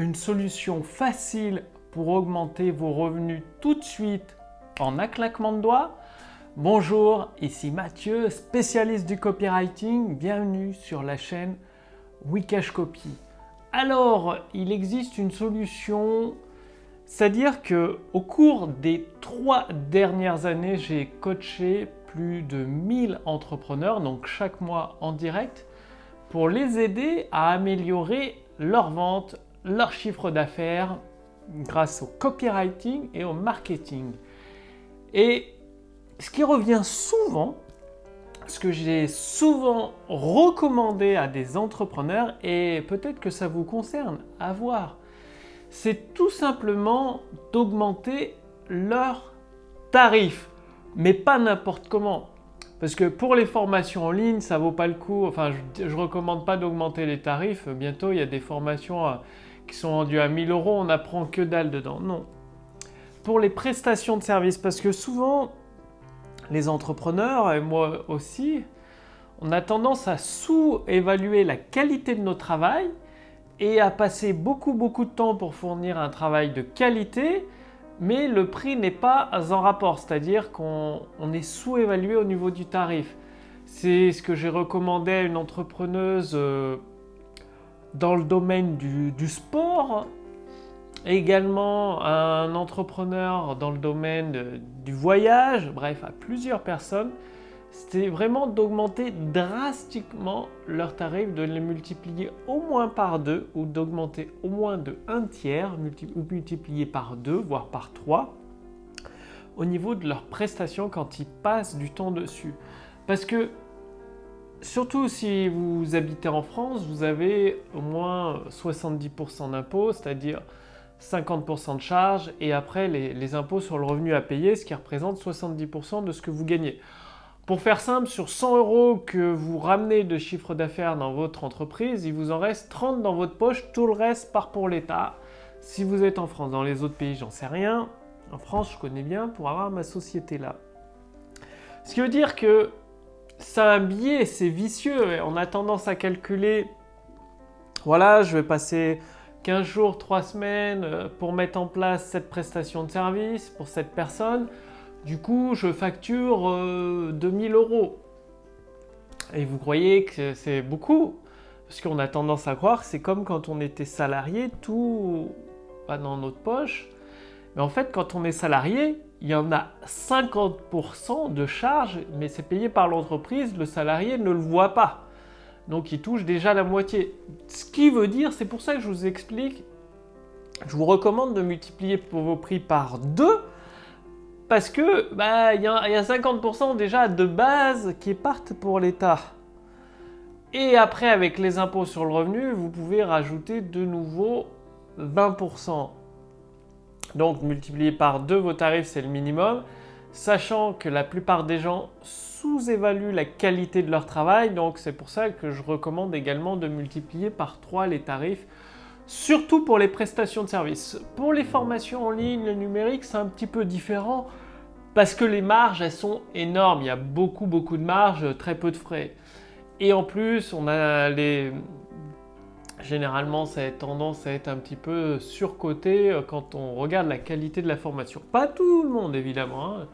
une solution facile pour augmenter vos revenus tout de suite en un claquement de doigts Bonjour, ici Mathieu, spécialiste du copywriting. Bienvenue sur la chaîne Wikash Copy. Alors, il existe une solution, c'est-à-dire que au cours des trois dernières années, j'ai coaché plus de 1000 entrepreneurs, donc chaque mois en direct, pour les aider à améliorer leur vente, leur chiffre d'affaires grâce au copywriting et au marketing. Et ce qui revient souvent, ce que j'ai souvent recommandé à des entrepreneurs, et peut-être que ça vous concerne à voir, c'est tout simplement d'augmenter leurs tarifs, mais pas n'importe comment. Parce que pour les formations en ligne, ça vaut pas le coup. Enfin, je ne recommande pas d'augmenter les tarifs. Bientôt, il y a des formations qui sont rendues à 1000 euros, on n'apprend que dalle dedans. Non. Pour les prestations de services, parce que souvent, les entrepreneurs, et moi aussi, on a tendance à sous-évaluer la qualité de nos travail et à passer beaucoup beaucoup de temps pour fournir un travail de qualité, mais le prix n'est pas en rapport, c'est-à-dire qu'on est sous-évalué au niveau du tarif. C'est ce que j'ai recommandé à une entrepreneuse euh, dans le domaine du, sport également un entrepreneur dans le domaine du voyage, bref, à plusieurs personnes, c'était vraiment d'augmenter drastiquement leurs tarifs, de les multiplier au moins par deux ou d'augmenter au moins de un tiers ou multiplier par deux, voire par trois au niveau de leurs prestations quand ils passent du temps dessus. Parce que surtout si vous habitez en France, vous avez au moins 70% d'impôts, c'est-à-dire 50% de charges et après les, impôts sur le revenu à payer, ce qui représente 70% de ce que vous gagnez. Pour faire simple, sur 100 euros que vous ramenez de chiffre d'affaires dans votre entreprise, il vous en reste 30 dans votre poche, tout le reste part pour l'État. Si vous êtes en France, dans les autres pays, j'en sais rien. En France, je connais bien pour avoir ma société là. Ce qui veut dire que c'est un biais, c'est vicieux. On a tendance à calculer, voilà, je vais passer 15 jours, 3 semaines euh, pour mettre en place cette prestation de service pour cette personne. Du coup, je facture 2000 euh, euros. Et vous croyez que c'est beaucoup? Parce qu'on a tendance à croire que c'est comme quand on était salarié, tout va dans notre poche. Mais en fait, quand on est salarié, il y en a 50% de charges, mais c'est payé par l'entreprise, le salarié ne le voit pas. Donc il touche déjà la moitié. Ce qui veut dire, c'est pour ça que je vous explique, je vous recommande de multiplier vos prix par 2 parce que bah, il y, a 50% déjà de base qui partent pour l'État. Et après, avec les impôts sur le revenu, vous pouvez rajouter de nouveau 20%. Donc multiplier par 2 vos tarifs, c'est le minimum, sachant que la plupart des gens sous-évaluent la qualité de leur travail, donc c'est pour ça que je recommande également de multiplier par 3 les tarifs, surtout pour les prestations de services. Pour les formations en ligne, le numérique, c'est un petit peu différent parce que les marges, elles sont énormes. Il y a beaucoup, beaucoup de marges, très peu de frais. Et en plus, on a les... Généralement, ça a tendance à être un petit peu surcoté euh, quand on regarde la qualité de la formation. Pas tout le monde, évidemment. Hein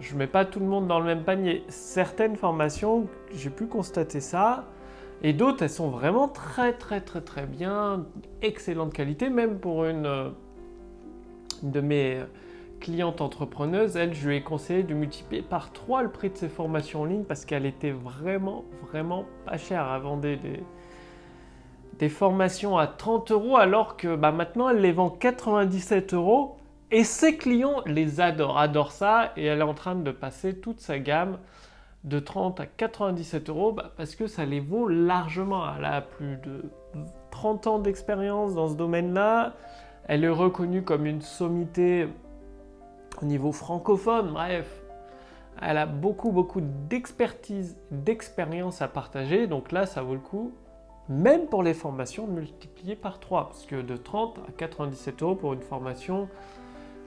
je ne mets pas tout le monde dans le même panier. Certaines formations, j'ai pu constater ça. Et d'autres, elles sont vraiment très très très très bien, excellente qualité, même pour une, euh, de mes clientes entrepreneuses, elle, je lui ai conseillé de multiplier par 3 le prix de ses formations en ligne parce qu'elle était vraiment vraiment pas chère. Elle vendait des, des formations à 30 euros alors que bah, maintenant elle les vend 97 euros et ses clients les adorent, adorent ça, et elle est en train de passer toute sa gamme de 30 à 97 euros bah, parce que ça les vaut largement. Elle a plus de 30 ans d'expérience dans ce domaine-là. Elle est reconnue comme une sommité au niveau francophone. Bref, elle a beaucoup, beaucoup d'expertise, d'expérience à partager. Donc là, ça vaut le coup, même pour les formations, de multiplier par 3. Parce que de 30 à 97 euros pour une formation,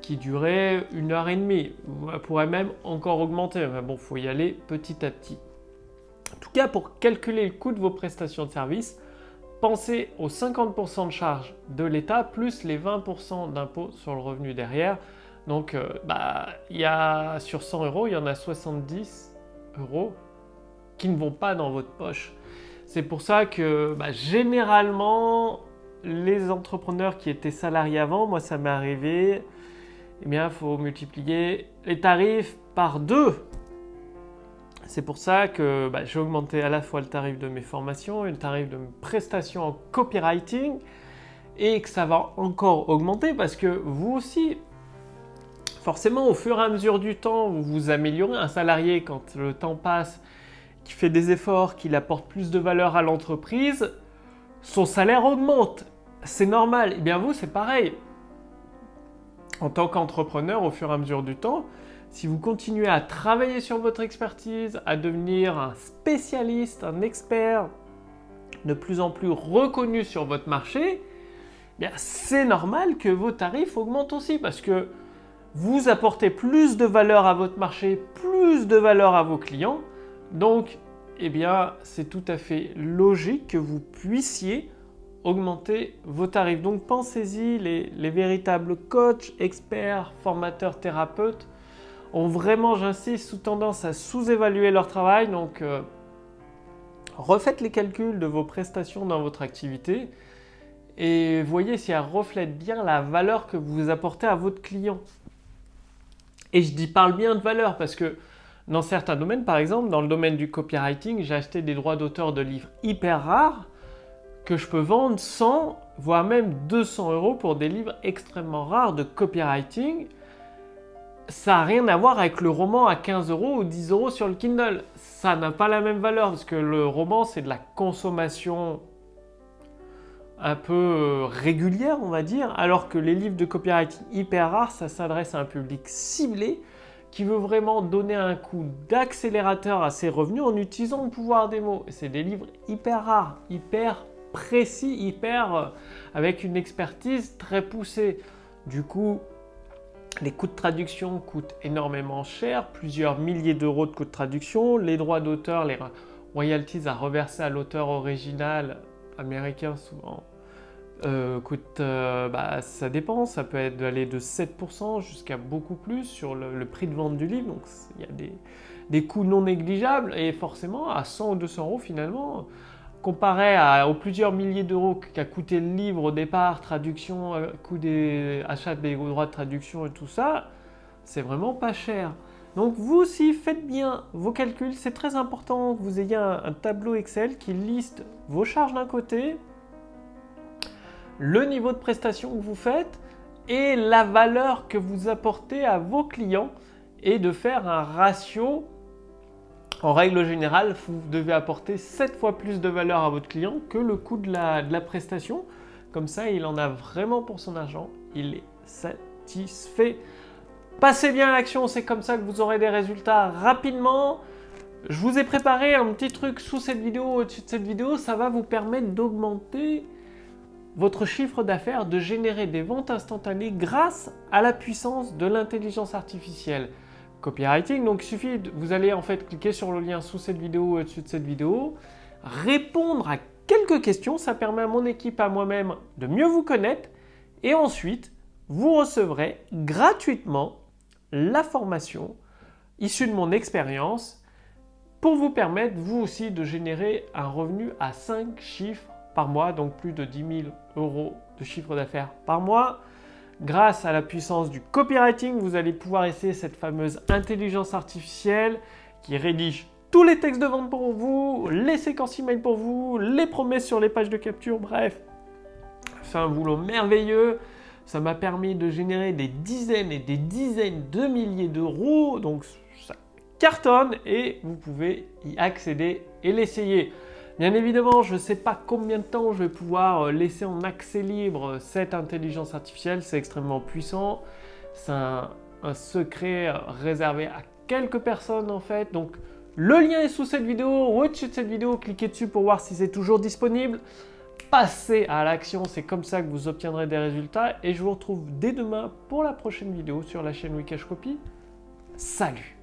qui durait une heure et demie. Elle pourrait même encore augmenter, mais bon, il faut y aller petit à petit. En tout cas, pour calculer le coût de vos prestations de service, pensez aux 50% de charges de l'État plus les 20% d'impôts sur le revenu derrière. Donc, euh, bah, y a sur 100 euros, il y en a 70 euros qui ne vont pas dans votre poche. C'est pour ça que bah, généralement, les entrepreneurs qui étaient salariés avant, moi ça m'est arrivé, eh il faut multiplier les tarifs par deux. C'est pour ça que bah, j'ai augmenté à la fois le tarif de mes formations et le tarif de mes prestations en copywriting et que ça va encore augmenter parce que vous aussi, forcément, au fur et à mesure du temps, vous vous améliorez. Un salarié, quand le temps passe, qui fait des efforts, qu'il apporte plus de valeur à l'entreprise, son salaire augmente. C'est normal. Et eh bien vous, c'est pareil. En tant qu'entrepreneur, au fur et à mesure du temps, si vous continuez à travailler sur votre expertise, à devenir un spécialiste, un expert de plus en plus reconnu sur votre marché, eh c'est normal que vos tarifs augmentent aussi parce que vous apportez plus de valeur à votre marché, plus de valeur à vos clients. Donc, eh bien, c'est tout à fait logique que vous puissiez augmenter vos tarifs. Donc, pensez-y, les, véritables coachs, experts, formateurs, thérapeutes ont vraiment, j'insiste, sous tendance à sous-évaluer leur travail. Donc, euh, refaites les calculs de vos prestations dans votre activité et voyez si elles reflètent bien la valeur que vous apportez à votre client. Et je dis parle bien de valeur parce que dans certains domaines, par exemple, dans le domaine du copywriting, j'ai acheté des droits d'auteur de livres hyper rares que je peux vendre 100, voire même 200 euros pour des livres extrêmement rares de copywriting. Ça n'a rien à voir avec le roman à 15 euros ou 10 euros sur le Kindle. Ça n'a pas la même valeur parce que le roman, c'est de la consommation un peu euh, régulière, on va dire, alors que les livres de copywriting hyper rares, ça s'adresse à un public ciblé qui veut vraiment donner un coup d'accélérateur à ses revenus en utilisant le pouvoir des mots. C'est des livres hyper rares, hyper précis, hyper euh, avec une expertise très poussée. Du coup, les coûts de traduction coûtent énormément cher, plusieurs milliers d'euros de coûts de traduction, les droits d'auteur, les royalties à reverser à l'auteur original américain souvent euh, coûte, euh, bah, ça dépend, ça peut être aller de 7% jusqu'à beaucoup plus sur le, prix de vente du livre, donc il y a des, coûts non négligeables, et forcément à 100 ou 200 euros finalement, comparé à, aux plusieurs milliers d'euros qu'a coûté le livre au départ, traduction, euh, coût des achats des droits de traduction et tout ça, c'est vraiment pas cher. Donc vous aussi faites bien vos calculs, c'est très important que vous ayez un tableau Excel qui liste vos charges d'un côté, le niveau de prestation que vous faites et la valeur que vous apportez à vos clients et de faire un ratio. En règle générale, vous devez apporter 7 fois plus de valeur à votre client que le coût de la, de la prestation. Comme ça, il en a vraiment pour son argent. Il est satisfait. Passez bien à l'action, c'est comme ça que vous aurez des résultats rapidement. Je vous ai préparé un petit truc sous cette vidéo, au-dessus de cette vidéo, ça va vous permettre d'augmenter votre chiffre d'affaires, de générer des ventes instantanées grâce à la puissance de l'intelligence artificielle. Copywriting, donc il suffit, vous allez en fait cliquer sur le lien sous cette vidéo ou au-dessus de cette vidéo, répondre à quelques questions, ça permet à mon équipe, à moi-même de mieux vous connaître et ensuite vous recevrez gratuitement la formation issue de mon expérience pour vous permettre vous aussi de générer un revenu à 5 chiffres par mois, donc plus de 10 000 euros de chiffre d'affaires par mois. Grâce à la puissance du copywriting, vous allez pouvoir essayer cette fameuse intelligence artificielle qui rédige tous les textes de vente pour vous, les séquences email pour vous, les promesses sur les pages de capture, bref. C'est un boulot merveilleux. Ça m'a permis de générer des dizaines et des dizaines de milliers d'euros. Donc ça cartonne et vous pouvez y accéder et l'essayer. Bien évidemment, je ne sais pas combien de temps je vais pouvoir euh, laisser en accès libre cette intelligence artificielle. C'est extrêmement puissant. C'est un, secret euh, réservé à quelques personnes en fait. Donc le lien est sous cette vidéo au-dessus de cette vidéo. Cliquez dessus pour voir si c'est toujours disponible. Passez à l'action, c'est comme ça que vous obtiendrez des résultats. Et je vous retrouve dès demain pour la prochaine vidéo sur la chaîne Wikash Copy. Salut